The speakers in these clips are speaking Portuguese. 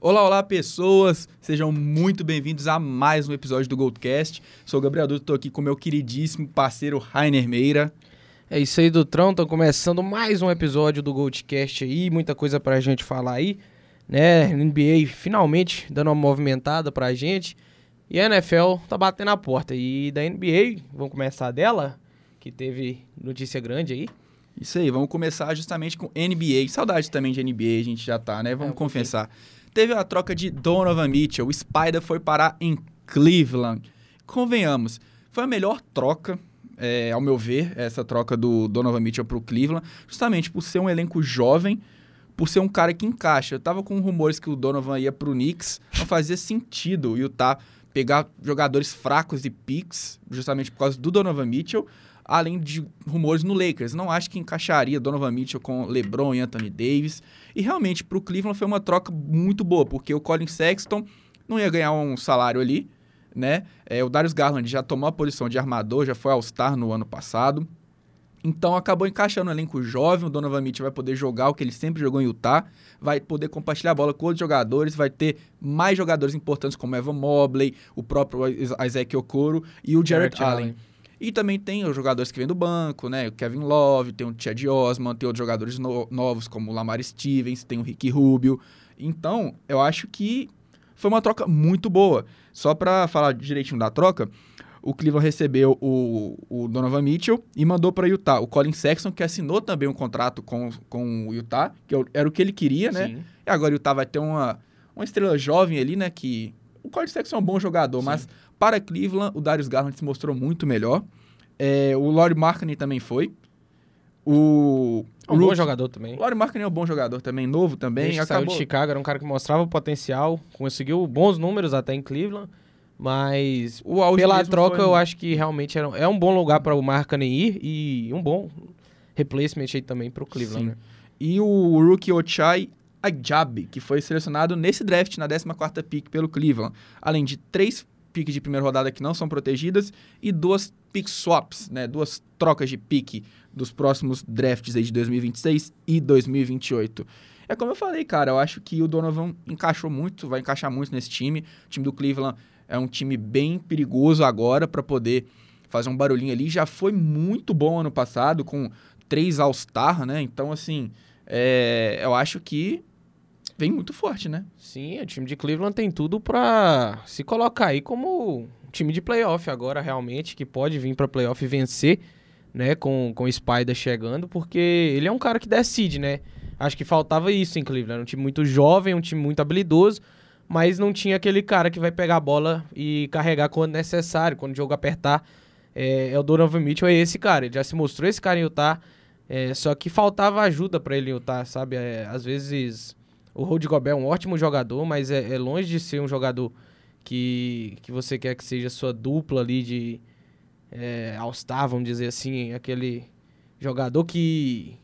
Olá, olá, pessoas! Sejam muito bem-vindos a mais um episódio do Goldcast. Sou o Gabriel Duto, estou aqui com meu queridíssimo parceiro Rainer Meira. É isso aí, Dutrão. Estão começando mais um episódio do Goldcast aí, muita coisa pra gente falar aí, né? NBA finalmente dando uma movimentada pra gente. E a NFL tá batendo a porta. E da NBA, vamos começar dela, que teve notícia grande aí. Isso aí, vamos começar justamente com NBA. Saudade também de NBA, a gente já tá, né? Vamos É, confessar. Teve a troca de Donovan Mitchell. O Spider foi parar em Cleveland. Convenhamos, foi a melhor troca, é, ao meu ver, essa troca do Donovan Mitchell pro Cleveland, justamente por ser um elenco jovem, por ser um cara que encaixa. Eu tava com rumores que o Donovan ia pro Knicks, não fazia sentido o Utah pegar jogadores fracos e picks, justamente por causa do Donovan Mitchell, além de rumores no Lakers. Não acho que encaixaria Donovan Mitchell com LeBron e Anthony Davis. E realmente, pro Cleveland foi uma troca muito boa, porque o Colin Sexton não ia ganhar um salário ali, né? É, o Darius Garland já tomou a posição de armador, já foi All-Star no ano passado. Então acabou encaixando um elenco jovem, o Donovan Mitchell vai poder jogar o que ele sempre jogou em Utah, vai poder compartilhar a bola com outros jogadores, vai ter mais jogadores importantes como Evan Mobley, o próprio Isaac Okoro e o Jared, Jarrett Allen. Allen. E também tem os jogadores que vêm do banco, né? O Kevin Love, tem o Chad Osman, tem outros jogadores no- novos como o Lamar Stevens, tem o Ricky Rubio. Então, eu acho que foi uma troca muito boa. Só pra falar direitinho da troca, o Cleveland recebeu o, o Donovan Mitchell e mandou para Utah o Colin Sexton, que assinou também um contrato com, com o Utah, que era o que ele queria, né? Sim. E agora o Utah vai ter uma, uma estrela jovem ali, né? Que o Colin Sexton é um bom jogador, Sim. mas para Cleveland, o Darius Garland se mostrou muito melhor. É, o Laurie Markkinen também foi. O, É um bom jogador também. O Laurie Markkinen é um bom jogador também, novo também. Desde que saiu acabou... de Chicago, era um cara que mostrava o potencial, conseguiu bons números até em Cleveland, mas pela troca foi- eu acho que realmente era, é um bom lugar para o Markkanen ir e um bom replacement aí também para o Cleveland. Né? E o rookie Ochai Ajabi, que foi selecionado nesse draft na 14ª pick pelo Cleveland. Além de três picks de primeira rodada que não são protegidas e duas pick swaps, né? Duas trocas de pick dos próximos drafts aí de 2026 e 2028. É como eu falei, cara, eu acho que o Donovan encaixou muito, vai encaixar muito nesse time. O time do Cleveland é um time bem perigoso agora para poder fazer um barulhinho ali. Já foi muito bom ano passado, com três All-Star, né? Então, assim, é, eu acho que vem muito forte, né? Sim, o time de Cleveland tem tudo para se colocar aí como um time de playoff agora realmente, que pode vir para playoff e vencer, né, com, com o Spider chegando, porque ele é um cara que decide, né? Acho que faltava isso em Cleveland, era um time muito jovem, um time muito habilidoso, mas não tinha aquele cara que vai pegar a bola e carregar quando necessário, quando o jogo apertar. É, é o Donovan Mitchell, é esse cara, ele já se mostrou esse cara em Utah, é, só que faltava ajuda para ele em Utah, sabe? É, às vezes o Rudy Gobert é um ótimo jogador, mas é, é longe de ser um jogador que, que você quer que seja sua dupla ali de é, All-Star, vamos dizer assim, aquele jogador que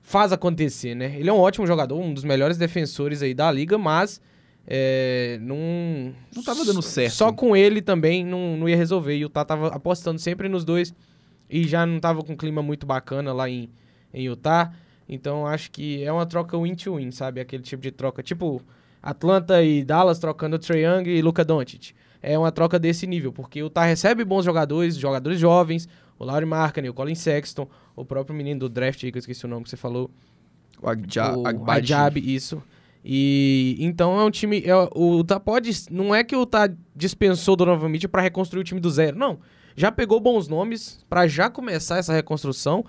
faz acontecer, né? Ele é um ótimo jogador, um dos melhores defensores aí da liga, mas é, não... Não tava dando certo. Só com ele também não, não ia resolver. E o Utah tava apostando sempre nos dois e já não tava com um clima muito bacana lá em, em Utah. Então acho que é uma troca win-to-win, sabe? Aquele tipo de troca. Tipo Atlanta e Dallas trocando Trae Young e Luka Doncic. É uma troca desse nível, porque o Utah recebe bons jogadores, jogadores jovens, o Laurie Markkinen, o Colin Sexton, o próprio menino do draft aí, que eu esqueci o nome que você falou, O Agja, o Agbaji. Ajab, isso. E então é um time. É, o Utah pode. Não é que o Utah dispensou Donovan Mitchell pra reconstruir o time do zero. Não. Já pegou bons nomes pra já começar essa reconstrução.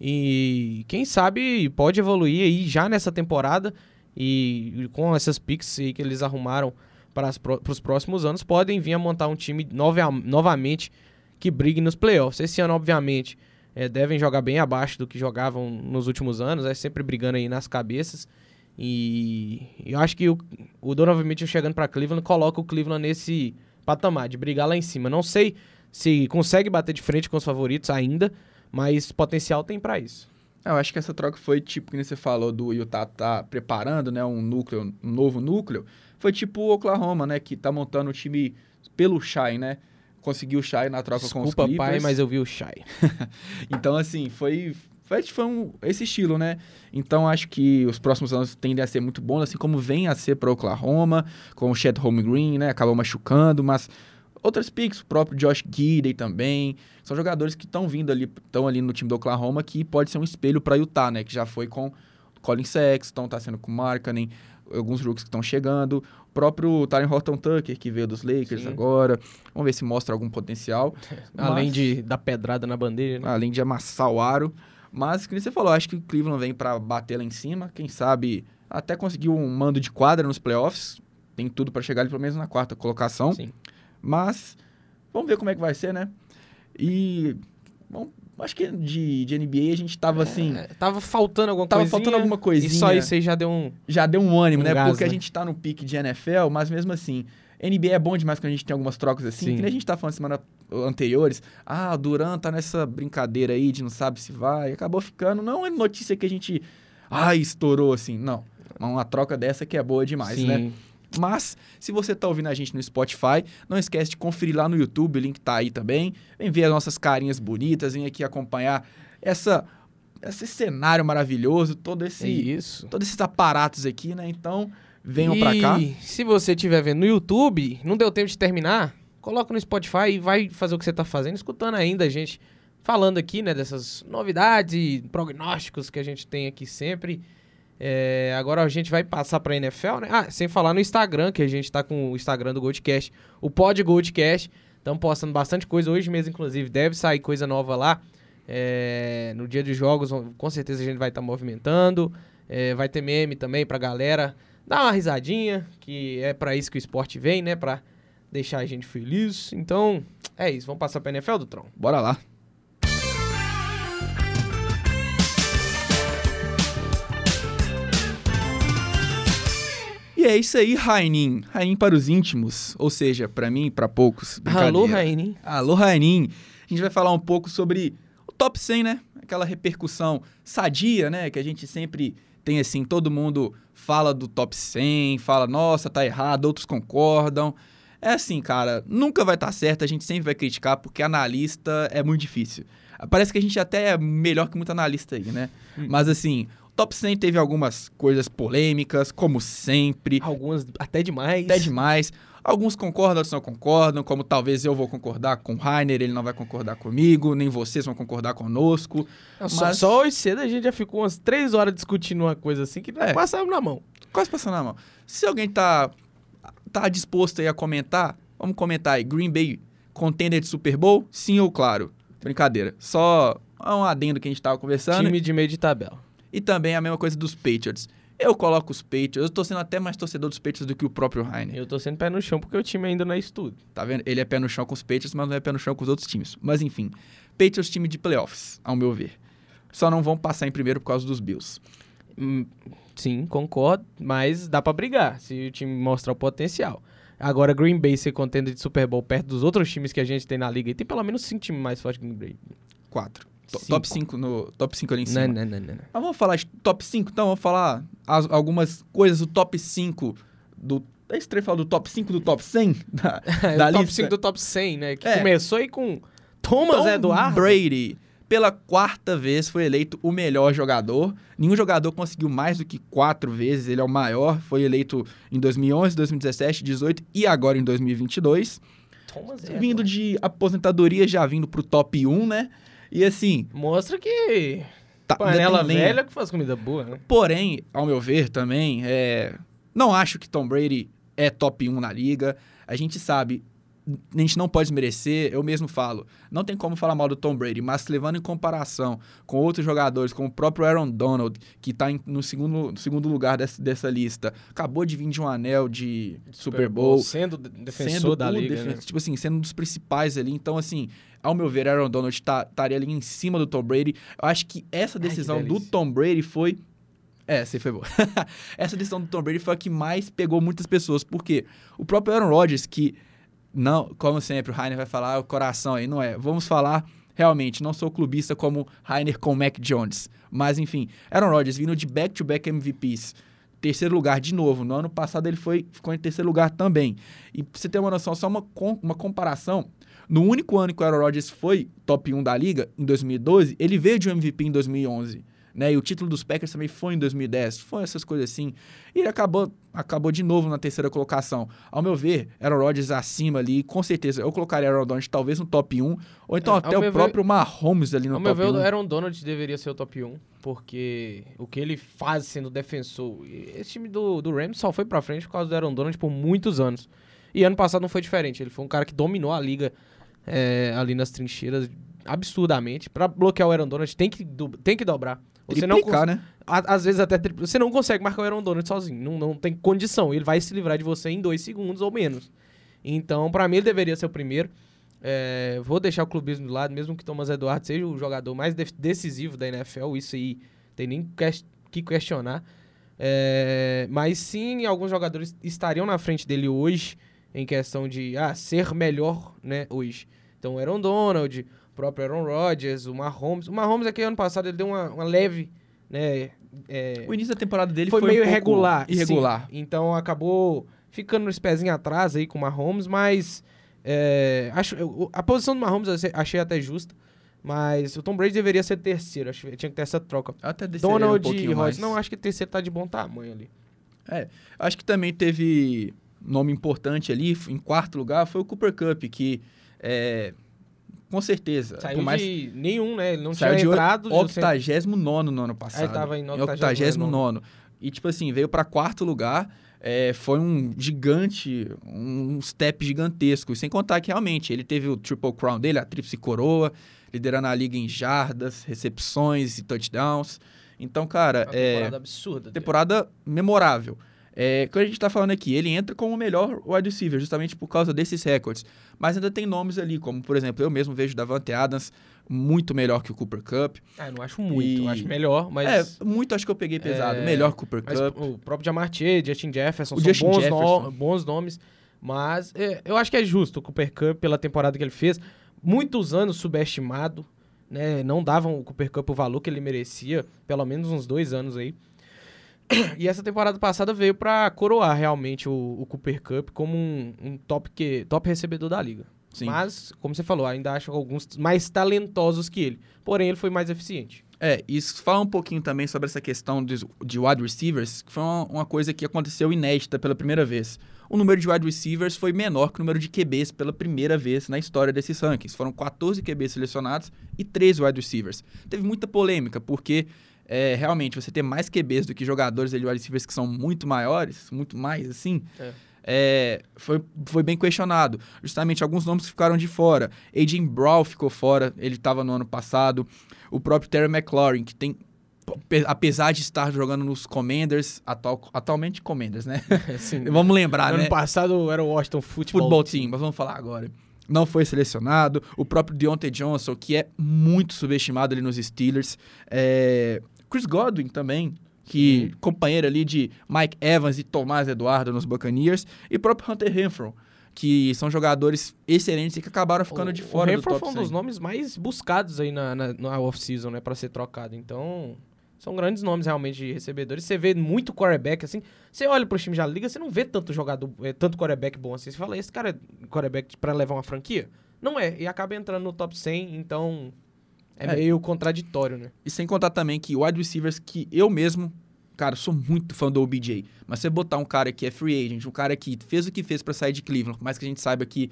E quem sabe pode evoluir aí já nessa temporada. E com essas picks que eles arrumaram para os próximos anos, podem vir a montar um time nova, novamente que brigue nos playoffs. Esse ano, obviamente, é, devem jogar bem abaixo do que jogavam nos últimos anos, é sempre brigando aí nas cabeças. E eu acho que o, o Donovan Mitchell chegando para Cleveland coloca o Cleveland nesse patamar de brigar lá em cima. Não sei se consegue bater de frente com os favoritos ainda, mas potencial tem para isso. Eu acho que essa troca foi tipo, que você falou, do Utah tá preparando, né, um núcleo, um novo núcleo. Foi tipo o Oklahoma, né, que tá montando o time pelo Shai, né? Conseguiu o Shai na troca com os Desculpa, Clippers. pai, mas eu vi o Shai. Então, assim, foi, Foi, foi um, esse estilo, né? Então acho que os próximos anos tendem a ser muito bons, assim como vem a ser para Oklahoma, com o Chet Holmgren, né? Acabou machucando, mas outras picks, o próprio Josh Gidey também, são jogadores que estão vindo ali, estão ali no time do Oklahoma que pode ser um espelho para Utah, né? Que já foi com Colin Sexton, tá sendo com Markkanen, alguns rookies que estão chegando, o próprio Tyron Horton Tucker que veio dos Lakers Sim. agora. Vamos ver se mostra algum potencial. Além Mas- de dar pedrada na bandeja, né? além de amassar o aro. Mas, como você falou, acho que o Cleveland vem para bater lá em cima. Quem sabe até conseguir um mando de quadra nos playoffs. Tem tudo para chegar ali pelo menos na quarta colocação. Sim. Mas vamos ver como é que vai ser, né? E bom, acho que de, de NBA a gente tava assim. É, tava faltando alguma Tava coisinha. faltando alguma coisinha. E só isso aí já deu um... Já deu um ânimo, Um né? gás, Porque a né? gente tá no pique de NFL, mas mesmo assim. NBA é bom demais quando a gente tem algumas trocas assim, Sim. que nem a gente tá falando semana anteriores. Ah, o Duran tá nessa brincadeira aí de não sabe se vai. Acabou ficando. Não é notícia que a gente. Ah, estourou assim. Não. Uma troca dessa que é boa demais, Sim. né? Mas, se você tá ouvindo a gente no Spotify, não esquece de conferir lá no YouTube, o link tá aí também. Vem ver as nossas carinhas bonitas, vem aqui acompanhar essa, esse cenário maravilhoso, todo É esse, isso. todos esses aparatos aqui, né? Então, venham pra cá. se você estiver vendo no YouTube, não deu tempo de terminar, coloca no Spotify e vai fazer o que você tá fazendo, escutando ainda a gente falando aqui, né, dessas novidades prognósticos que a gente tem aqui sempre. É, agora a gente vai passar pra NFL, né? Ah, sem falar no Instagram, que a gente tá com o Instagram do Goldcast, o Pod Goldcast. Estamos postando bastante coisa. Hoje mesmo, inclusive, deve sair coisa nova lá. É, no dia de jogos, com certeza a gente vai estar movimentando. É, vai ter meme também pra galera dar uma risadinha, que é pra isso que o esporte vem, né? Pra deixar a gente feliz. Então, é isso. Vamos passar pra NFL do Tron. Bora lá. E é isso aí, Rainin. Rainin para os íntimos, ou seja, para mim e para poucos. Alô. Raine. Alô, Rainin. A gente vai falar um pouco sobre o top 100, né? Aquela repercussão sadia, né? Que a gente sempre tem assim, todo mundo fala do top 100, fala, nossa, tá errado, outros concordam. É assim, cara, nunca vai estar certo, a gente sempre vai criticar, porque analista é muito difícil. Parece que a gente até é melhor que muito analista aí, né? Mas assim, top 100 teve algumas coisas polêmicas, como sempre. Algumas até demais. Até demais. Alguns concordam, outros não concordam, como talvez eu vou concordar com o Rainer, ele não vai concordar comigo, nem vocês vão concordar conosco. Não, Mas- só hoje cedo a gente já ficou umas três horas discutindo uma coisa assim que É. passava na mão. Quase passando a mão. Se alguém tá, tá disposto aí a comentar, vamos comentar aí. Green Bay contender de Super Bowl? Sim ou claro? Brincadeira. Só um adendo que a gente tava conversando. Time de meio de tabela. E também a mesma coisa dos Patriots. Eu coloco os Patriots, eu tô sendo até mais torcedor dos Patriots do que o próprio Rainer. Eu tô sendo pé no chão porque o time ainda não é estudo. Tá vendo? Ele é pé no chão com os Patriots, mas não é pé no chão com os outros times. Mas enfim, Patriots time de playoffs, ao meu ver. Só não vão passar em primeiro por causa dos Bills. Hum, sim, concordo, mas dá pra brigar se o time mostrar o potencial. Agora, Green Bay ser contender de Super Bowl perto dos outros times que a gente tem na liga, e tem pelo menos cinco times mais fortes que Green Bay. Quatro. Cinco. Top 5 no top 5 ali em cima. Não, não, não, não. Mas vamos falar de top 5, então vamos falar as- algumas coisas do top 5 do é estranho falar do top 5 do top 100 da, É, da o top lista. 5 do top 100, né? Que É. começou aí com Thomas Tom Eduardo. Brady, pela quarta vez, foi eleito o melhor jogador. Nenhum jogador conseguiu mais do que quatro vezes. Ele é o maior. Foi eleito em 2011, 2017, 2018 e agora em 2022. Thomas Vindo de aposentadoria, já vindo pro top 1, né? E assim, Mostra que tá, panela velha que faz comida boa, né? Porém, ao meu ver também, é... não acho que Tom Brady é top 1 na liga. A gente sabe, a gente não pode desmerecer, eu mesmo falo. Não tem como falar mal do Tom Brady, mas levando em comparação com outros jogadores, como o próprio Aaron Donald, que tá em- no segundo, segundo lugar dessa, dessa lista, acabou de vir de um anel de Super Bowl. Sendo de- defensor sendo da liga, defen- né? Tipo assim, sendo um dos principais ali. Então, assim, ao meu ver, Aaron Donald tá- estaria ali em cima do Tom Brady. Eu acho que essa Ai, que decisão do. Tom Brady foi. É, aí foi boa. essa decisão do Tom Brady foi a que mais pegou muitas pessoas. Porque o próprio Aaron Rodgers, que. Não, como sempre, o Rainer vai falar, "Ah, o coração aí, não é. Vamos falar. Realmente, não sou clubista como Rainer com Mac Jones. Mas, enfim, Aaron Rodgers vindo de back-to-back MVPs terceiro lugar de novo. No ano passado ele foi, ficou em terceiro lugar também. E pra você ter uma noção, só uma, uma comparação. No único ano que o Aaron Rodgers foi top 1 da liga, em 2012, ele veio de um MVP em 2011. Né? E o título dos Packers também foi em 2010. Foi essas coisas assim. E ele acabou, acabou de novo na terceira colocação. Ao meu ver, Aaron Rodgers acima ali, com certeza. Eu colocaria Aaron Donald talvez no top 1, ou então É, até o próprio Mahomes ali no Ao meu top ver, 1. o Aaron Donald deveria ser o top 1, porque o que ele faz sendo defensor. Esse time do, do Rams só foi pra frente por causa do Aaron Donald por muitos anos. E ano passado não foi diferente. Ele foi um cara que dominou a liga é, ali nas trincheiras absurdamente. Pra bloquear o Aaron Donald tem que, do- tem que dobrar. Você não Triplicar, né? a- às vezes até tripli- você não consegue marcar o Aaron Donald sozinho, não, não tem condição. Ele vai se livrar de você em dois segundos ou menos. Então, pra mim, ele deveria ser o primeiro. É, vou deixar o clubismo de lado, mesmo que Thomas Eduardo seja o jogador mais def- decisivo da NFL, isso aí tem nem ques- que questionar. É, mas sim, alguns jogadores estariam na frente dele hoje, em questão de ah, ser melhor né, hoje. Então, o Aaron Donald, o próprio Aaron Rodgers, o Mahomes. O Mahomes aqui ano passado ele deu uma, uma leve. Né, é, O início da temporada dele foi, foi, meio um irregular. Irregular. sim. Então acabou ficando nos pezinhos atrás aí com o Mahomes, mas é, acho, eu- a posição do Mahomes eu achei- até justa. Mas o Tom Brady deveria ser terceiro, acho que tinha que ter essa troca. Até desceria um Donald e Rodgers, não, acho que terceiro tá de bom tamanho ali. Acho que também teve nome importante ali, em quarto lugar, foi o Cooper Cup, que é, com certeza, Saiu por mais de nenhum, né? Ele não saiu tinha de entrado. de- 89 no ano passado. Aí tava em Em 89º. 89 E tipo assim, veio pra quarto lugar, é, foi um gigante, um step gigantesco. E sem contar que realmente ele teve o Triple Crown dele, a tríplice coroa, liderando a liga em jardas, recepções e touchdowns. Então, cara, Uma é temporada absurda. dele. temporada memorável. É, quando a gente tá falando aqui, ele entra como o melhor wide receiver, justamente por causa desses recordes. Mas ainda tem nomes ali, como, por exemplo, eu mesmo vejo Davante Adams muito melhor que o Cooper Cup. Ah, eu não acho muito, E- eu acho melhor, mas... É, muito acho que eu peguei pesado. É, melhor que o Cooper Mas Cup. o próprio Jamar Chase, Justin Jefferson, O são Justin bons, Jefferson. no- bons nomes. Mas é, eu acho que é justo o Cooper Cup pela temporada que ele fez. Muitos anos subestimado, né? Não davam o Cooper Cup o valor que ele merecia, pelo menos uns dois anos aí. E essa temporada passada veio pra coroar realmente o, o Cooper Cup como um, um top, que, top recebedor da liga. Sim. Mas, como você falou, ainda acho alguns mais talentosos que ele. Porém, ele foi mais eficiente. É, isso fala um pouquinho também sobre essa questão de, de wide receivers, que foi uma, uma coisa que aconteceu inédita pela primeira vez. O número de wide receivers foi menor que o número de QBs pela primeira vez na história desses rankings. Foram 14 QBs selecionados e 13 wide receivers. Teve muita polêmica, porque é, realmente você ter mais QBs do que jogadores wide receivers que são muito maiores, muito mais assim, É. é, foi, foi bem questionado. Justamente alguns nomes que ficaram de fora. Adrian Brown ficou fora, ele estava no ano passado. O próprio Terry McLaurin, que tem. pe- Apesar de estar jogando nos Commanders, atual, atualmente Commanders, né? Assim, Vamos lembrar, ano né? passado era o Washington Football, Futebol Team, mas vamos falar agora. Não foi selecionado. O próprio Deontay Johnson, que é muito subestimado ali nos Steelers. É, Chris Godwin também, que companheiro ali de Mike Evans e Tomás Eduardo nos Buccaneers. E o próprio Hunter Renfro, que são jogadores excelentes e que acabaram ficando de fora o do top foi um 100. dos nomes mais buscados aí na, na, na off-season, né, pra ser trocado. Então, são grandes nomes realmente de recebedores. Você vê muito quarterback, assim. Você olha pro time da liga, você não vê tanto jogador, é, tanto quarterback bom assim. Você fala, esse cara é quarterback pra levar uma franquia? Não é, e acaba entrando no top 100, então é, É. meio contraditório, né? E sem contar também que wide receivers que eu mesmo, cara, sou muito fã do OBJ. Mas você botar um cara que é free agent, um cara que fez o que fez pra sair de Cleveland, por mais que a gente saiba que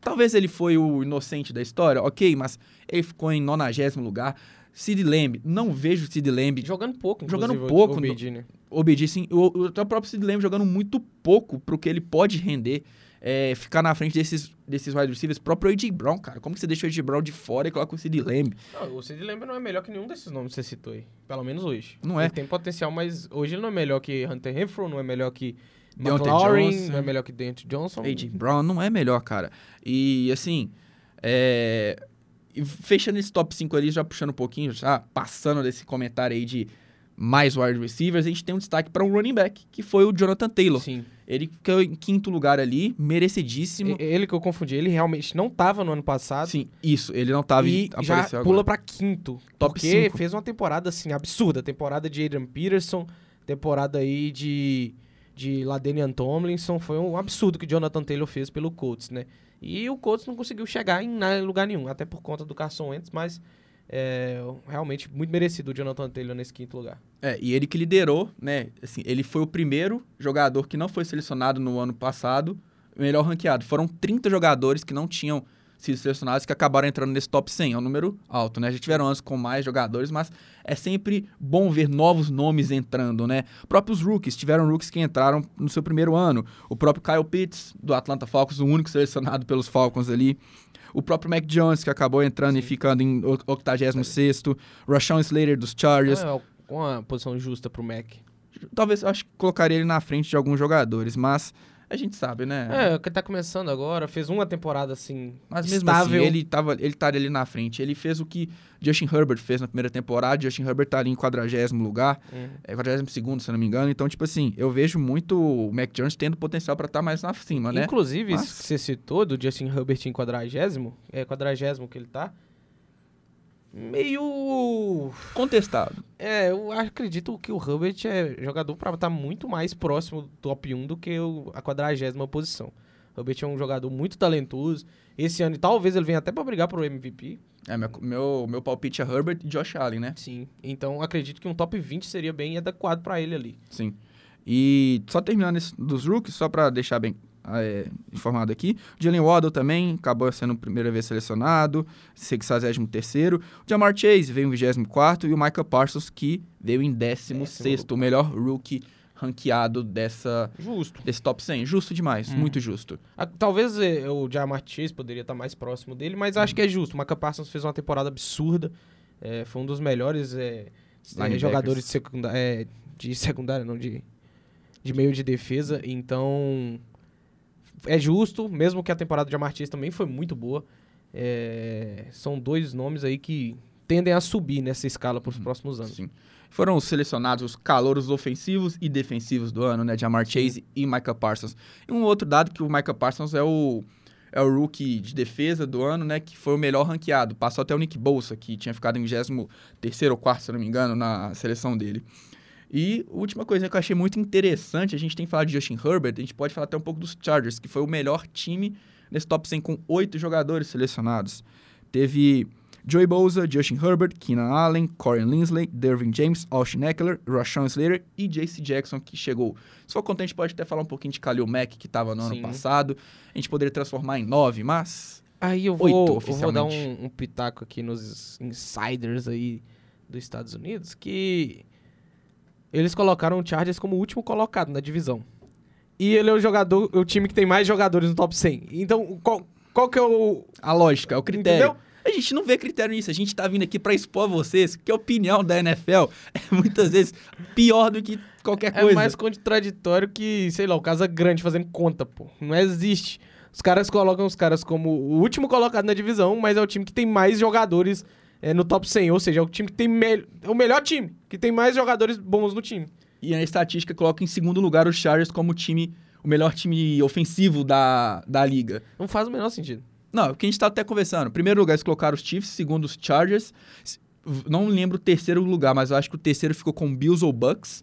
talvez ele foi o inocente da história, ok, mas ele ficou em 90 lugar. Sid Lamb, não vejo o Sid Lamb. Jogando pouco, Jogando pouco o no- OBJ, né? OBJ, sim, o, o, o próprio Sid Lamb jogando muito pouco pro que ele pode render. É, ficar na frente desses, desses wide receivers. Próprio A.J. Brown, cara. Como que você deixa o A.J. Brown de fora e coloca o Sid Lamb? Não, o Sid Lamb não é melhor que nenhum desses nomes que você citou aí. Pelo menos hoje. Não é. Ele tem potencial, mas hoje ele não é melhor que Hunter Renfro, não é melhor que Deontay McLaurin, Johnson. não é melhor que Dante Johnson. A.J. Brown não é melhor, cara. E, assim, é... fechando esse top 5 ali, já puxando um pouquinho, já passando desse comentário aí de mais wide receivers, a gente tem um destaque para um running back, que foi o Jonathan Taylor. Sim. Ele ficou em quinto lugar ali, merecidíssimo. E- Ele que eu confundi, ele realmente não tava no ano passado. Sim, isso, ele não tava e já apareceu pula pra quinto. Top porque cinco. fez uma temporada, assim, absurda. Temporada de Adrian Peterson, temporada aí de, de Ladenian Tomlinson foi um absurdo que o Jonathan Taylor fez pelo Colts, né? E o Colts não conseguiu chegar em lugar nenhum, até por conta do Carson Wentz, mas é, realmente muito merecido o Jonathan Taylor nesse quinto lugar. É, e ele que liderou, né? Assim, ele foi o primeiro jogador que não foi selecionado no ano passado, melhor ranqueado. Foram 30 jogadores que não tinham sido selecionados que acabaram entrando nesse top 100. É um número alto, né? Já tiveram anos com mais jogadores, mas é sempre bom ver novos nomes entrando, né? Próprios rookies, tiveram rookies que entraram no seu primeiro ano. O próprio Kyle Pitts, do Atlanta Falcons, o único selecionado pelos Falcons ali. O próprio Mac Jones, que acabou entrando Sim. e ficando em 86 Rashawn Slater dos Chargers. É uma posição justa pro Mac. Talvez, acho que colocaria ele na frente de alguns jogadores, mas a gente sabe, né? É, que tá começando agora, fez uma temporada assim. Mas mesmo assim, estável. assim, ele, tava, ele tá ali na frente. Ele fez o que Justin Herbert fez na primeira temporada. Justin Herbert tá ali em 40 lugar, uhum. é 42, se não me engano. Então, tipo assim, eu vejo muito o Mac Jones tendo potencial para estar tá mais na cima, né? Inclusive, Mas... você citou do Justin Herbert em 40, é 40 que ele tá meio contestado. É, eu acredito que o Herbert é jogador para estar tá muito mais próximo do top 1 do que o, a quadragésima posição. O Herbert é um jogador muito talentoso. Esse ano, talvez ele venha até para brigar pro MVP. É, meu, meu, meu palpite é Herbert e Josh Allen, né? Sim. Então, acredito que um top 20 seria bem adequado para ele ali. Sim. E só terminando esse, dos rookies, só para deixar bem é, informado aqui. Jalen Waddle também acabou sendo a primeira vez selecionado, 63 O Jamar Chase veio em 24 e o Michael Parsons, que veio em 16 o melhor rookie ranqueado dessa justo. desse top 100 justo demais hum. muito justo. A, talvez é, o Jamar Chase poderia estar mais próximo dele mas hum. acho que é justo. O Michael Parsons fez uma temporada absurda é, foi um dos melhores é, é jogadores de, secunda é, de secundária não de de meio de defesa. Então é justo, mesmo que a temporada de Amartins também foi muito boa. É, são dois nomes aí que tendem a subir nessa escala para os uhum. próximos anos. Sim. Foram selecionados os calouros ofensivos e defensivos do ano, né? Jamar Chase e Micah Parsons. E um outro dado que o Micah Parsons é o, é o rookie de defesa do ano, né? Que foi o melhor ranqueado. Passou até o Nick Bolsa, que tinha ficado em 23 ou 4 se não me engano, na seleção dele. E última coisa que eu achei muito interessante, a gente tem falado de Justin Herbert, a gente pode falar até um pouco dos Chargers, que foi o melhor time nesse top 100 com oito jogadores selecionados. Teve Joey Bosa, Justin Herbert, Keenan Allen, Corey Linsley, Dervin James, Austin Eckler, Rashawn Slater e J.C. Jackson, que chegou. Se for contente, pode até falar um pouquinho de Khalil Mack, que estava no Sim. ano passado. A gente poderia transformar em nove, mas... Aí eu vou, oito, eu vou dar um, um pitaco aqui nos insiders aí dos Estados Unidos, que eles colocaram o Chargers como o último colocado na divisão. E ele é o jogador, o time que tem mais jogadores no top 100. Então, qual, qual que é o... A lógica, é o critério. Entendeu? A gente não vê critério nisso. A gente tá vindo aqui para expor vocês que a opinião da NFL é muitas vezes pior do que qualquer é coisa. É mais contraditório que, sei lá, o Casa Grande fazendo conta, pô. Não existe. Os caras colocam os caras como o último colocado na divisão, mas é o time que tem mais jogadores é, no top 100. Ou seja, é o time que tem me é o melhor time, que tem mais jogadores bons no time. E a estatística coloca em segundo lugar os Chargers como o time, o melhor time ofensivo da, da liga. Não faz o menor sentido. Não, o que a gente tá até conversando. Primeiro lugar, eles colocaram os Chiefs, segundo os Chargers. Não lembro o terceiro lugar, mas eu acho que o terceiro ficou com Bills ou Bucks.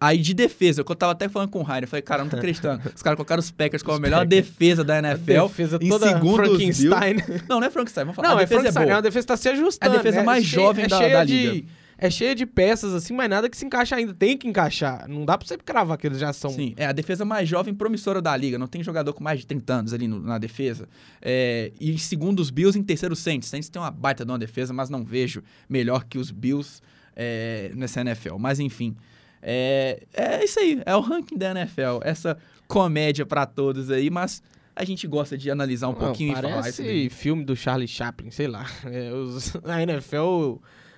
Aí de defesa, eu tava até falando com o Rainer, eu falei, cara, não tô acreditando. Os caras colocaram os Packers como a melhor defesa da NFL. A defesa em toda segundo Frankenstein. Não, não é Frankenstein, vamos falar. Não, a é defesa é, boa. a defesa tá se ajustando. É a defesa né? mais é jovem é da, da liga. De, é cheia de peças, assim, mas nada que se encaixa ainda. Tem que encaixar. Não dá pra você cravar que eles já são. Sim, é a defesa mais jovem promissora da liga. Não tem jogador com mais de 30 anos ali no, na defesa. É, e segundo os Bills, em terceiro, Saints. Saints tem uma baita de uma defesa, mas não vejo melhor que os Bills é, nessa NFL. Mas enfim. É, é isso aí, é o ranking da NFL. Essa comédia para todos aí, mas a gente gosta de analisar um Não, pouquinho e falar isso. Parece filme do Charlie Chaplin, sei lá. É, os, a NFL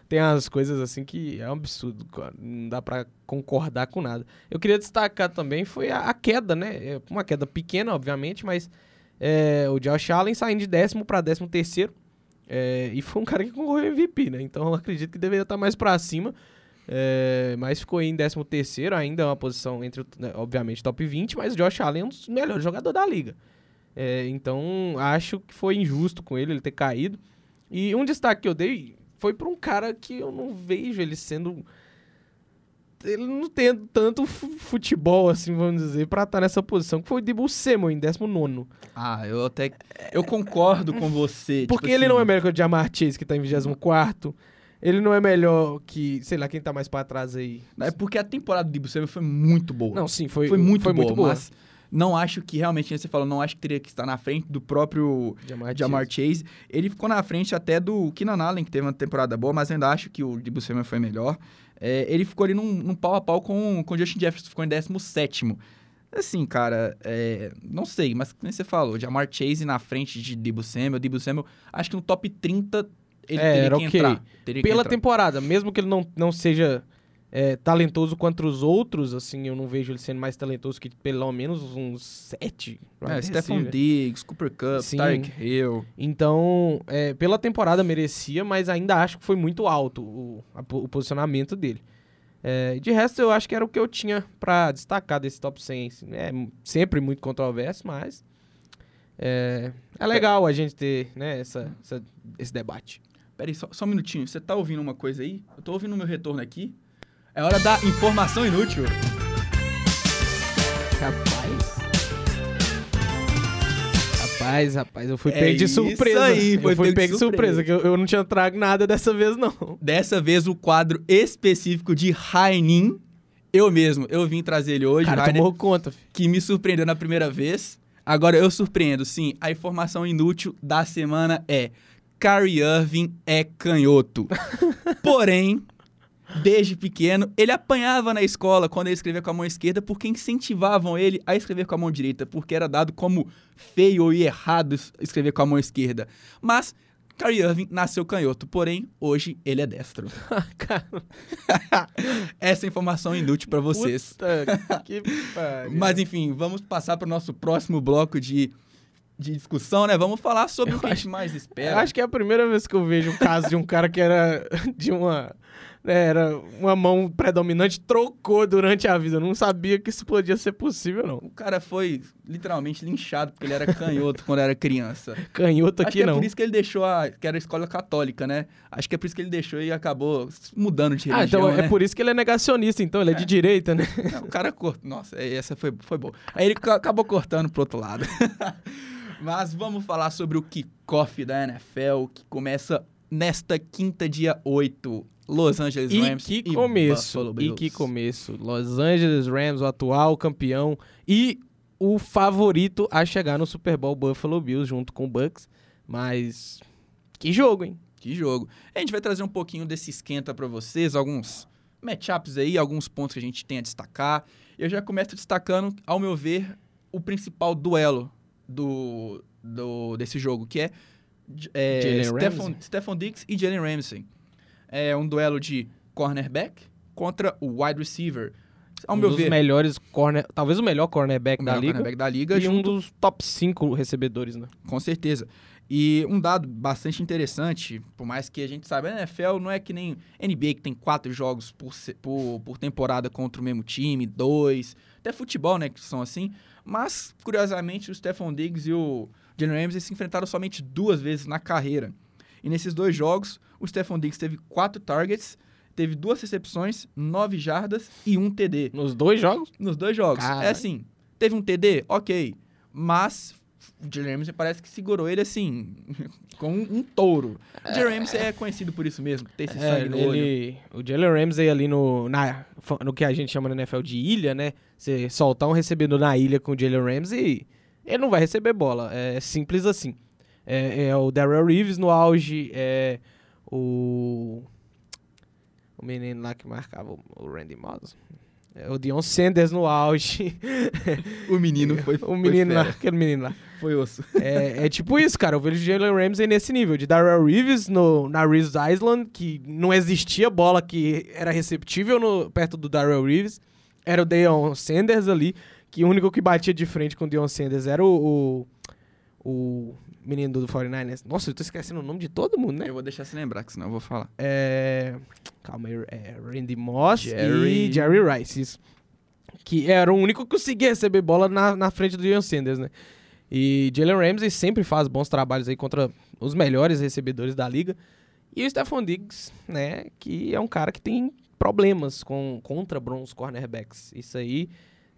tem as coisas assim que é um absurdo, não dá para concordar com nada. Eu queria destacar também foi a, a queda, né? É uma queda pequena, obviamente, mas é, o Josh Allen saindo de décimo para décimo terceiro. É, e foi um cara que concorreu MVP, né? Então eu acredito que deveria estar mais para cima. É, mas ficou em 13 terceiro, ainda é uma posição entre, né, obviamente, top 20, mas o Josh Allen é um dos melhores jogadores da liga. É, então, acho que foi injusto com ele, ele ter caído. E um destaque que eu dei foi para um cara que eu não vejo ele sendo ele não tem tanto fu- futebol, assim, vamos dizer, pra estar nessa posição, que foi o Debo Samuel em 19 Ah, eu até. Eu concordo com você. Porque tipo ele assim, não é melhor que o Jamar Chase, que tá em 24 Ele não é melhor que, sei lá, quem tá mais pra trás aí. É porque a temporada do Debo Samuel foi muito boa. Não, sim, foi, foi muito, foi boa, muito boa. mas não acho que realmente, você falou, não acho que teria que estar na frente do próprio Jamar, Jamar Chase. Chase. Ele ficou na frente até do Keenan Allen, que teve uma temporada boa, mas ainda acho que o Debo Samuel foi melhor. É, ele ficou ali num, num pau a pau com, com o Justin Jefferson, ficou em 17 Assim, cara, é, não sei, mas como você falou, Jamar Chase na frente de Debo Samuel, Debo Samuel, acho que no top 30 ele É, teria era que ok. entrar. Teria que Pela entrar. temporada, mesmo que ele não, não seja é, talentoso quanto os outros, assim, eu não vejo ele sendo mais talentoso que pelo menos uns sete. É, receiver. Diggs, Cooper Cup, Sim. Tyreek Hill. Então, é, pela temporada merecia, mas ainda acho que foi muito alto o, a o posicionamento dele. É, de resto, eu acho que era o que eu tinha pra destacar desse top 100. assim. É sempre muito controverso, mas é, é legal a gente ter né, essa, essa- esse debate. Peraí, só, só um minutinho. Você tá ouvindo uma coisa aí? Eu tô ouvindo o meu retorno aqui. É hora da informação inútil. Rapaz. Rapaz, rapaz, eu fui É pego de isso surpresa. aí, foi eu fui pego de surpresa, surpresa. que eu, eu não tinha trago nada dessa vez, não. Dessa vez o quadro específico de Rainin. Eu mesmo, eu vim trazer ele hoje. Cara Rainer, tomou conta, filho. que me surpreendeu na primeira vez. Agora eu surpreendo, sim. A informação inútil da semana é: Kyrie Irving é canhoto. Porém, desde pequeno, ele apanhava na escola quando ele escrevia com a mão esquerda porque incentivavam ele a escrever com a mão direita, porque era dado como feio e errado es- escrever com a mão esquerda. Mas Kyrie Irving nasceu canhoto, porém, hoje ele é destro. Cara, Essa é informação inútil pra vocês. puta que pariu. Mas enfim, vamos passar para o nosso próximo bloco de, de discussão, né? Vamos falar sobre Eu o que a acho- gente mais Eu espera. acho que é a primeira vez que eu vejo um caso de um cara que era de uma. né, era uma mão predominante, trocou durante a vida. Eu não sabia que isso podia ser possível, não. O cara foi literalmente linchado porque ele era canhoto quando era criança. Canhoto Acho aqui que é não. por isso que ele deixou a. que era a escola católica, né? Acho que é por isso que ele deixou e acabou mudando de Ah, religião. então né? é por isso que ele é negacionista, então, ele é, de direita, né? Não, o cara cortou. Nossa, essa foi, foi boa. Aí ele ca- acabou cortando pro outro lado. Mas vamos falar sobre o kickoff da NFL, que começa nesta quinta, dia 8. Los Angeles E Rams que e começo, e que começo. Los Angeles Rams, o atual campeão e o favorito a chegar no Super Bowl Buffalo Bills junto com o Bucks. Mas que jogo, hein? Que jogo. A gente vai trazer um pouquinho desse esquenta pra vocês, alguns matchups aí, alguns pontos que a gente tem a destacar. Eu já começo destacando, ao meu ver, o principal duelo do, do desse jogo, que é, é Stephon? Stephon Diggs e Jalen Ramsey. É um duelo de cornerback contra o wide receiver. Ao um meu dos ver, melhores corner, talvez o melhor cornerback o da melhor liga cornerback da liga, e um junto dos top 5 recebedores, né? Com certeza. E um dado bastante interessante, por mais que a gente saiba, a NFL não é que nem NBA, que tem quatro jogos por, por, por temporada contra o mesmo time, dois, até futebol, né, que são assim. Mas, curiosamente, o Stephon Diggs e o Jalen Ramsey se enfrentaram somente duas vezes na carreira. E nesses dois jogos, o Stephon Diggs teve quatro targets, teve duas recepções, nove jardas e um TD. Nos dois jogos? Nos dois jogos. É assim, teve um TD? Ok. Mas o Jalen Ramsey parece que segurou ele assim, com um, touro. O Jalen Ramsey é conhecido por isso mesmo, ter esse É, sangue no olho. ele, o Jalen Ramsey ali no, na, no que a gente chama na NFL de ilha, né? Você soltar um recebedor na ilha com o Jalen Ramsey, ele não vai receber bola. É simples assim. É, é o Darrell Reeves no auge, é o. O menino lá que marcava o- Randy Moss. É o Dion Sanders no auge. O menino foi o menino foi lá, aquele menino lá. Foi osso. É, é tipo isso, cara. Eu vejo o Jalen Ramsey nesse nível. De Darrell Reeves no, na Reeves Island, que não existia bola que era receptível no, perto do Darrell Reeves. Era o Deion Sanders ali, que o único que batia de frente com o Deion Sanders era o, o, o menino do 49ers. Nossa, eu tô esquecendo o nome de todo mundo, né? Eu vou deixar você lembrar, que senão eu vou falar. É, calma aí, é Randy Moss Jerry- e Jerry Rice, isso. Que era o único que conseguia receber bola na, na frente do Deion Sanders, né? E Jalen Ramsey sempre faz bons trabalhos aí contra os melhores recebedores da liga. E o Stephon Diggs, né? Que é um cara que tem problemas com, contra bons cornerbacks. Isso aí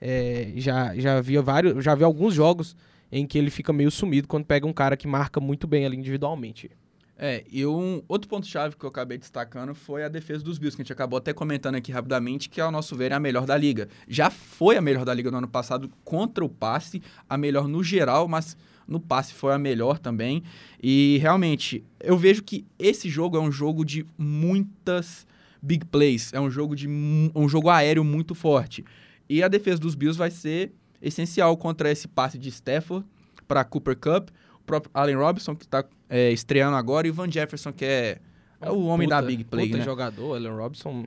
é, já, já vi vários, já vi alguns jogos em que ele fica meio sumido quando pega um cara que marca muito bem ali individualmente. É, e um outro ponto-chave que eu acabei destacando foi a defesa dos Bills, que a gente acabou até comentando aqui rapidamente, que ao nosso ver é a melhor da liga. Já foi a melhor da liga no ano passado contra o passe, a melhor no geral, mas no passe foi a melhor também. E realmente, eu vejo que esse jogo é um jogo de muitas big plays, é um jogo de um jogo aéreo muito forte. E a defesa dos Bills vai ser essencial contra esse passe de Stafford para Cooper Cup, o próprio Allen Robinson que está é, estreando agora e o Van Jefferson que é, é o homem puta, da big play, puta né? jogador, Allen Robinson.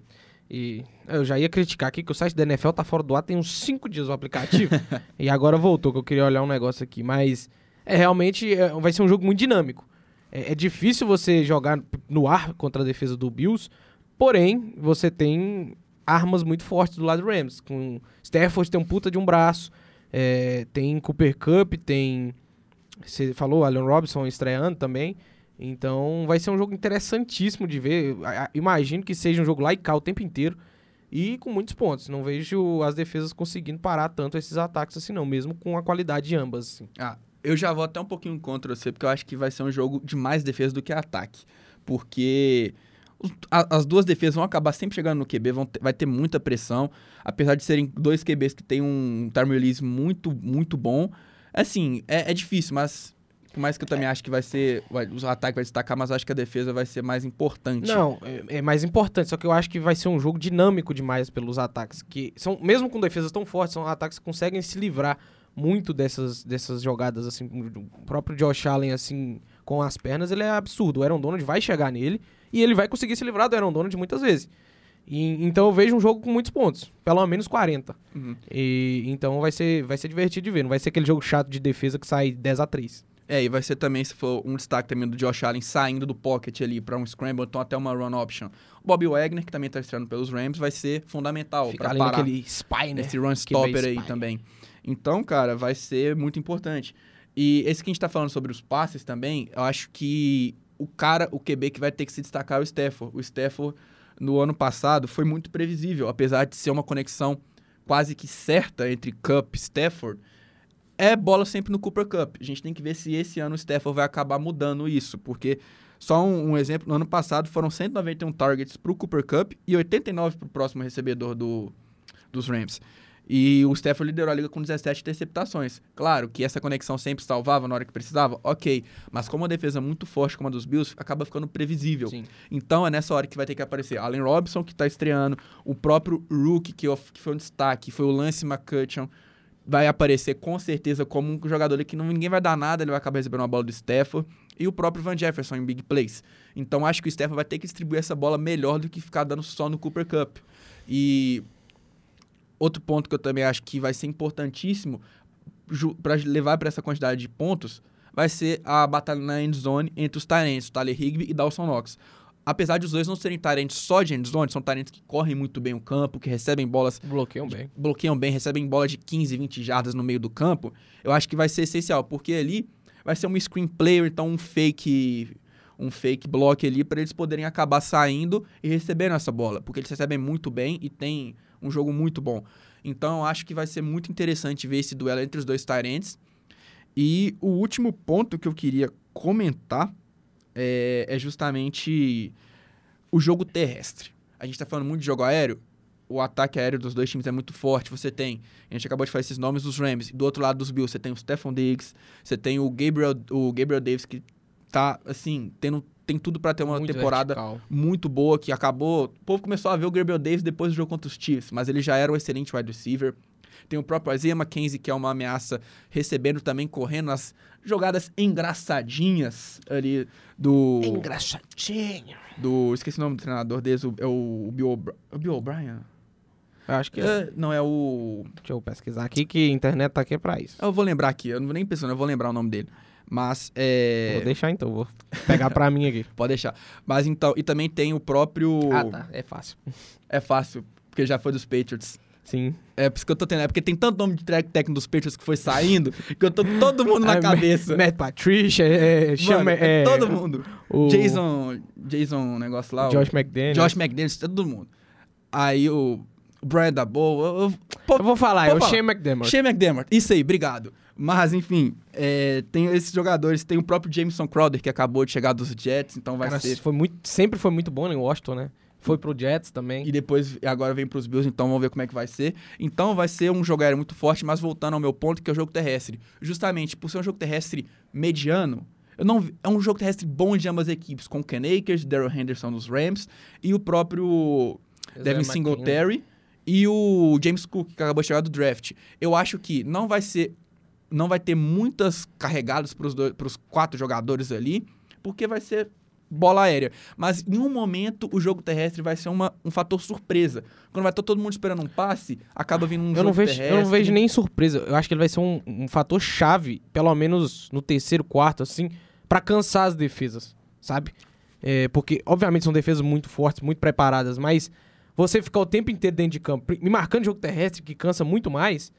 E eu já ia criticar aqui que o site da NFL tá fora do ar tem uns 5 dias o aplicativo. e agora voltou, que eu queria olhar um negócio aqui. Mas é realmente é, vai ser um jogo muito dinâmico. É, é, difícil você jogar no ar contra a defesa do Bills, porém, você tem armas muito fortes do lado do Rams. Com Stafford tem um puta de um braço, é, tem Cooper Cup, tem. Você falou, Allen Robinson estreando também. Então vai ser um jogo interessantíssimo de ver. Imagino que seja um jogo cá o tempo inteiro. E com muitos pontos. Não vejo as defesas conseguindo parar tanto esses ataques assim, não, mesmo com a qualidade de ambas. Assim. Ah, eu já vou até um pouquinho contra você, porque eu acho que vai ser um jogo de mais defesa do que ataque. Porque as duas defesas vão acabar sempre chegando no QB, vão ter, vai ter muita pressão. Apesar de serem dois QBs que têm um time release muito, muito bom. Assim, é, é difícil, mas por mais que eu também é. acho que vai ser. Vai, o ataque vai destacar, mas acho que a defesa vai ser mais importante. Não, é, é, mais importante, só que eu acho que vai ser um jogo dinâmico demais pelos ataques. Que são, mesmo com defesas tão fortes, são ataques que conseguem se livrar muito dessas, dessas jogadas, assim. O próprio Josh Allen, assim, com as pernas, ele é absurdo. O Aaron Donald vai chegar nele e ele vai conseguir se livrar do Aaron Donald muitas vezes. E, então eu vejo um jogo com muitos pontos, pelo menos 40. Uhum. E, então vai ser, vai ser divertido de ver, não vai ser aquele jogo chato de defesa que sai 10 a 3 é, e vai ser também, se for um destaque também do Josh Allen saindo do pocket ali para um scramble, então até uma run option. O Bobby Wagner, que também está estreando pelos Rams, vai ser fundamental para parar aquele spy, né? esse run stopper aí também. Então, cara, vai ser muito importante. E esse que a gente está falando sobre os passes também, eu acho que o cara, o QB que vai ter que se destacar é o Stafford. O Stafford, no ano passado, foi muito previsível, apesar de ser uma conexão quase que certa entre Cup e Stafford é bola sempre no Cooper Cup. A gente tem que ver se esse ano o Stafford vai acabar mudando isso, porque só um, um exemplo, no ano passado foram 191 targets para o Cooper Cup e 89 para o próximo recebedor do, dos Rams. E o Stafford liderou a liga com 17 interceptações. Claro que essa conexão sempre salvava na hora que precisava, ok. Mas como uma defesa muito forte como a dos Bills, acaba ficando previsível. Sim. Então é nessa hora que vai ter que aparecer Allen Robinson, que está estreando, o próprio Rookie, que, que foi um destaque, foi o Lance McCutcheon, vai aparecer com certeza como um jogador que não, ninguém vai dar nada, ele vai acabar recebendo uma bola do Stafford. E o próprio Van Jefferson em big plays. Então acho que o Stafford vai ter que distribuir essa bola melhor do que ficar dando só no Cooper Cup. E outro ponto que eu também acho que vai ser importantíssimo para levar para essa quantidade de pontos vai ser a batalha na end zone entre os Tyrants, Tyler Higby e Dawson Knox apesar de os dois não serem talentos só de endzone, são talentos que correm muito bem o campo, que recebem bolas... Bloqueiam bem. Bloqueiam bem, recebem bola de 15, 20 jardas no meio do campo, eu acho que vai ser essencial, porque ali vai ser um screen player, então um fake um fake block ali para eles poderem acabar saindo e recebendo essa bola, porque eles recebem muito bem e tem um jogo muito bom. Então eu acho que vai ser muito interessante ver esse duelo entre os dois Tyrants. E o último ponto que eu queria comentar é, é justamente o jogo terrestre. A gente está falando muito de jogo aéreo, o ataque aéreo dos dois times é muito forte. Você tem, a gente acabou de falar esses nomes dos Rams, do outro lado dos Bills, você tem o Stephon Diggs, você tem o Gabriel, o Gabriel Davis que tá assim, tendo tem tudo para ter uma muito temporada vertical. muito boa que acabou. O povo começou a ver o Gabriel Davis depois do jogo contra os Chiefs, mas ele já era um excelente wide receiver. Tem o próprio Isaiah McKenzie, que é uma ameaça, recebendo também, correndo as jogadas engraçadinhas ali do. Engraçadinho. Do. Esqueci o nome do treinador deles, o, é o, o Bill, o Bill O'Brien. Eu acho que é. é. Não, é o. Deixa eu pesquisar aqui, que a internet tá aqui pra isso. Eu vou lembrar aqui, eu não vou nem pensando, eu vou lembrar o nome dele. Mas é. Vou deixar então, vou pegar pra mim aqui. Pode deixar. Mas então, e também tem o próprio. Ah, tá. É fácil. É fácil, porque já foi dos Patriots. Sim. É por isso que eu tô tendo. É porque tem tanto nome de técnico dos Patriots que foi saindo que eu tô todo mundo na é, cabeça. Matt Patricia, é, chama, é, todo mundo. O... Jason. Jason, negócio lá. Josh McDaniels. Josh McDaniels, todo mundo. Aí o o Brian da boa. Eu, eu vou falar, é o falar. Shane McDermott. Shane McDermott, isso aí, obrigado. Mas, enfim, é, tem esses jogadores. Tem o próprio Jameson Crowder, que acabou de chegar dos Jets, então vai Cara, ser... Foi muito, sempre foi muito bom em Washington, né? Foi pro Jets também. E depois, agora vem pros Bills, então vamos ver como é que vai ser. Então vai ser um jogo aéreo muito forte, mas voltando ao meu ponto, que é o jogo terrestre. Justamente, por ser um jogo terrestre mediano, eu não, vi- é um jogo terrestre bom de ambas as equipes, com o Ken Akers, Daryl Henderson dos Rams, e o próprio Devin Zé Singletary e o James Cook, que acabou de chegar do draft. Eu acho que não vai ser. Não vai ter muitas carregadas para os quatro jogadores ali, porque vai ser bola aérea. Mas em um momento o jogo terrestre vai ser uma, um fator surpresa. Quando vai estar todo mundo esperando um passe, acaba vindo um Eu jogo não, vejo, terrestre. eu não vejo nem surpresa. Eu acho que ele vai ser um, um fator chave, pelo menos no terceiro, quarto, assim, pra cansar as defesas, sabe? É, porque, obviamente, são defesas muito fortes, muito preparadas, mas você ficar o tempo inteiro dentro de campo, me marcando jogo terrestre, que cansa muito mais,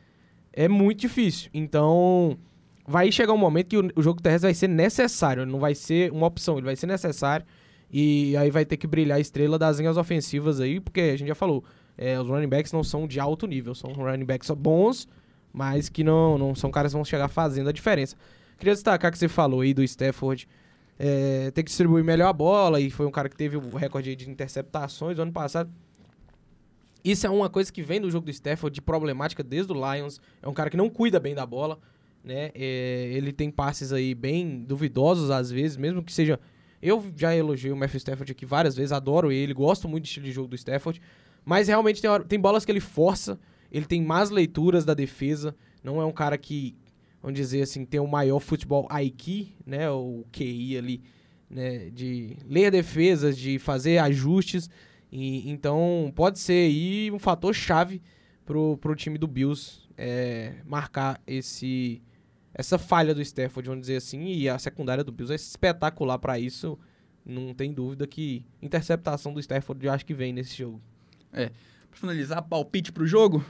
é muito difícil. Então, vai chegar um momento que o, o jogo terrestre vai ser necessário, não vai ser uma opção, ele vai ser necessário. E aí vai ter que brilhar a estrela das linhas ofensivas aí, porque a gente já falou, é, os running backs não são de alto nível, são running backs bons, mas que não, não são caras que vão chegar fazendo a diferença. Queria destacar que você falou aí do Stafford é, ter que distribuir melhor a bola, e foi um cara que teve o recorde de interceptações no ano passado. Isso é uma coisa que vem do jogo do Stafford de problemática desde o Lions. É um cara que não cuida bem da bola, né? É, ele tem passes aí bem duvidosos às vezes, mesmo que seja. Eu já elogiei o Matthew Stafford aqui várias vezes, adoro ele, gosto muito do estilo de jogo do Stafford, mas realmente tem, tem bolas que ele força, ele tem más leituras da defesa, não é um cara que, vamos dizer assim, tem o maior futebol IQ, né? O QI ali, né? De ler defesas, de fazer ajustes. E, então pode ser aí um fator chave pro, pro time do Bills é, marcar esse essa falha do Stafford, vamos dizer assim, e a secundária do Bills é espetacular pra isso. Não tem dúvida que interceptação do Stafford eu acho que vem nesse jogo. Pra finalizar, palpite pro jogo?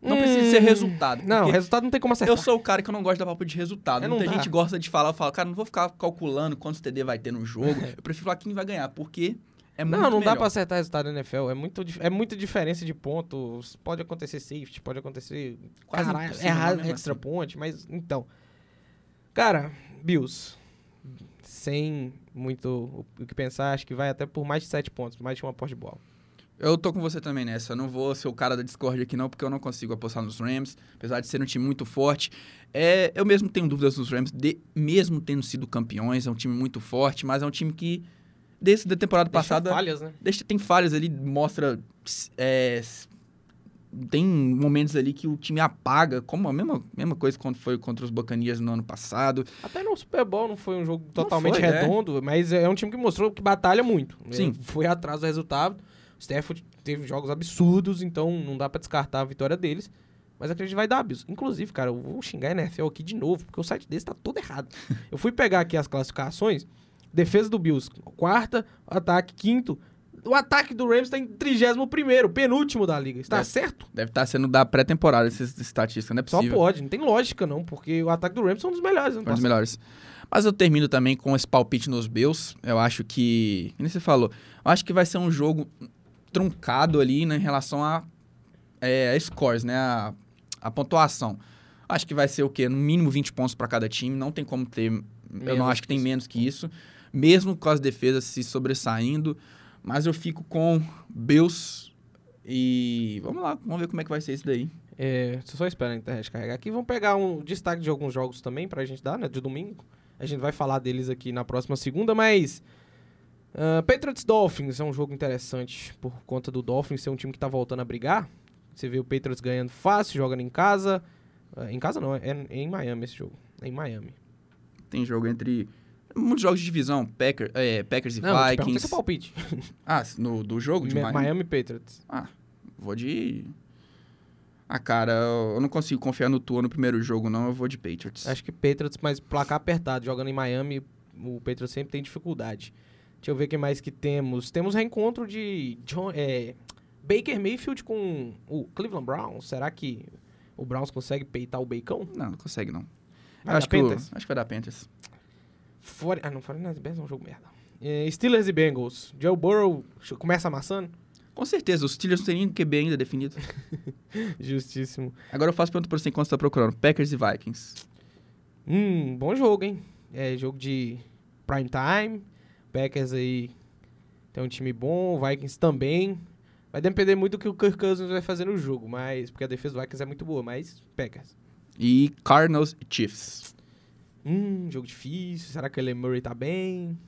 Não precisa ser resultado. Hum, Não, porque resultado não tem como acertar. Eu sou o cara que eu não gosto dar palpite de resultado. É, não Muita dá. gente gosta de falar, eu falo, cara, não vou ficar calculando quantos TD vai ter no jogo. eu prefiro falar quem vai ganhar, porque é muito não, não melhor. dá pra acertar resultado da NFL. É, muito, é muita diferença de pontos. Pode acontecer safety, pode acontecer. Quase caralho, errar mesmo extra assim. point, mas então. Cara, Bills. Sem muito o que pensar, acho que vai até por mais de 7 pontos, mais de uma posse de bola. Eu tô com você também nessa. Eu não vou ser o cara da Discord aqui, não, porque eu não consigo apostar nos Rams, apesar de ser um time muito forte. É, eu mesmo tenho dúvidas dos Rams, de- mesmo tendo sido campeões, é um time muito forte, mas é um time que, desde a temporada Deixa passada, falhas, né? deixa, tem falhas ali, mostra. é, tem momentos ali que o time apaga, como a mesma, mesma coisa quando foi contra os Buccaneers no ano passado. Até no Super Bowl não foi um jogo totalmente foi, né? redondo, mas é um time que mostrou que batalha muito. Sim. É, Foi atrás do resultado. O Stafford teve jogos absurdos, então não dá pra descartar a vitória deles. Mas acredito que vai dar Bills. Inclusive, cara, eu vou xingar a NFL aqui de novo, porque o site desse tá todo errado. eu fui pegar aqui as classificações. Defesa do Bills, quarta. Ataque, quinto. O ataque do Rams tá em 31º, penúltimo da liga. Está É. certo? Deve estar sendo da pré-temporada essas estatísticas, não é Só possível. pode. Não tem lógica, não, porque o ataque do Rams são um dos melhores. Foi um dos melhores. Mas eu termino também com esse palpite nos Bills. Eu acho que. Como você falou, eu acho que vai ser um jogo truncado ali né, em relação a, é, a scores, né? A, a pontuação. Acho que vai ser o quê? No mínimo 20 pontos para cada time. Não tem como ter. eu Menos não acho que que tem isso. menos que isso. Mesmo com as defesas se sobressaindo. Mas eu fico com Bills. E vamos lá, vamos ver como é que vai ser isso daí. É, só espera a internet carregar aqui. Vamos pegar um destaque de alguns jogos também pra gente dar, né? De domingo. A gente vai falar deles aqui na próxima segunda, mas. ah, Patriots Dolphins é um jogo interessante por conta do Dolphins ser um time que tá voltando a brigar. Você vê o Patriots ganhando fácil, jogando em casa. Ah, em casa não, é, é em Miami esse jogo. É em Miami. Tem jogo entre. Muitos jogos de divisão, Packer, é, Packers e Não, Vikings. seu palpite. Ah, no, do jogo de Mi- Miami? Miami Patriots. Ah, vou de. Ah, cara, eu não consigo confiar no Tua no primeiro jogo, não. Eu vou de Patriots. Acho que Patriots, mas placar apertado. Jogando em Miami, o Patriots sempre tem dificuldade. Deixa eu ver o que mais que temos. Temos reencontro de John, é, Baker Mayfield com o Cleveland Browns. Será que o Browns consegue peitar o Bacon? Não, não consegue, não. Acho, que o- acho que vai dar Panthers. Fora, ah, não, 49ers Bears é um jogo merda. É, Steelers e Bengals. Joe Burrow começa amassando? Com certeza, os Steelers não têm nem QB ainda definido. Justíssimo. Agora eu faço pergunta pra você enquanto você tá procurando. Packers e Vikings. Hum, bom jogo, hein? É jogo de prime time. Packers aí tem um time bom, Vikings também. Vai depender muito do que o Kirk Cousins vai fazer no jogo, mas porque a defesa do Vikings é muito boa, mas Packers. E Cardinals e Chiefs. Hum, jogo difícil. Será que o Ellen Murray tá bem?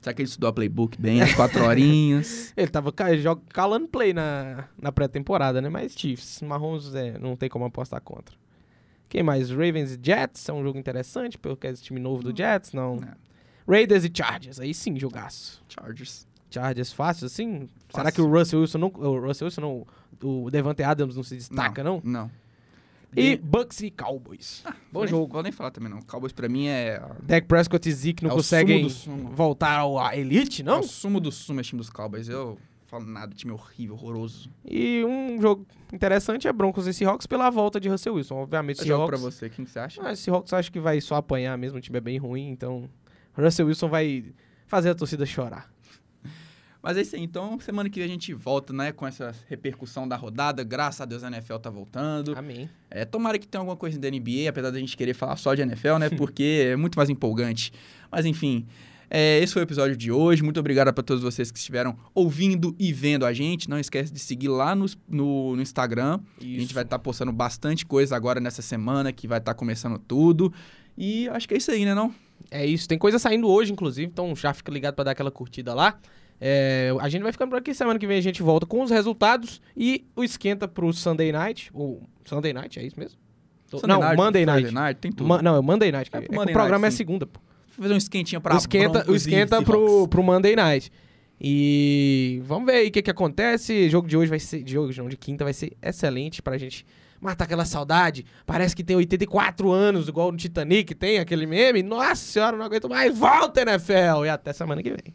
Será que ele estudou a playbook bem, as quatro horinhas? Ele tava calando play na, na pré-temporada, né? Mas Chiefs, Mahomes é, não tem como apostar contra. Quem mais? Ravens e Jets, é um jogo interessante, porque é esse time novo do Jets, não. É. Raiders e Chargers, aí sim, jogaço. Chargers. Chargers fácil, assim? Será Fácil. que o Russell Wilson não. O Russell Wilson não. O Devante Adams não se destaca, não? Não. E Bucks e Cowboys. Bom Bom jogo. jogo. Vou nem falar também, não. Cowboys pra mim é... Dak Prescott e Zeke não É conseguem sumo do sumo. voltar ao à elite, Não? É o sumo do sumo, esse time dos Cowboys. Eu falo nada, time horrível, horroroso. E um jogo interessante é Broncos e Seahawks pela volta de Russell Wilson. Obviamente, Eu jogo pra Seahawks. você, quem que você acha? Ah, Seahawks acho que vai só apanhar mesmo, o time é bem ruim, então Russell Wilson vai fazer a torcida chorar. Mas é isso aí, então semana que vem a gente volta, né, com essa repercussão da rodada. Graças a Deus a NFL tá voltando. Amém. É, tomara que tenha alguma coisa da NBA, apesar da gente querer falar só de NFL, né, porque é muito mais empolgante. Mas enfim, é, esse foi o episódio de hoje. Muito obrigado para todos vocês que estiveram ouvindo e vendo a gente. Não esquece de seguir lá no, no, no Instagram. A gente vai estar postando bastante coisa agora nessa semana, que vai estar começando tudo. E acho que é isso aí, né, não? É isso, tem coisa saindo hoje, inclusive, então já fica ligado pra dar aquela curtida lá. É, a gente vai ficando por aqui, semana que vem a gente volta com os resultados e o esquenta pro Sunday Night. O Sunday Night, é isso mesmo? Sunday não, night, Monday Night. night, tem tudo. Ma- não, é Monday Night. É É, Monday o programa Night, é segunda, pô. Vou fazer um esquentinha pra o esquenta, o esquenta pro, pro Monday Night. E vamos ver aí o que, que acontece. O jogo de hoje vai ser. De hoje, não, de quinta vai ser excelente pra gente matar aquela saudade. Parece que tem 84 anos, igual no Titanic tem aquele meme. Nossa senhora, não aguento mais. Volta, NFL! E até semana que vem.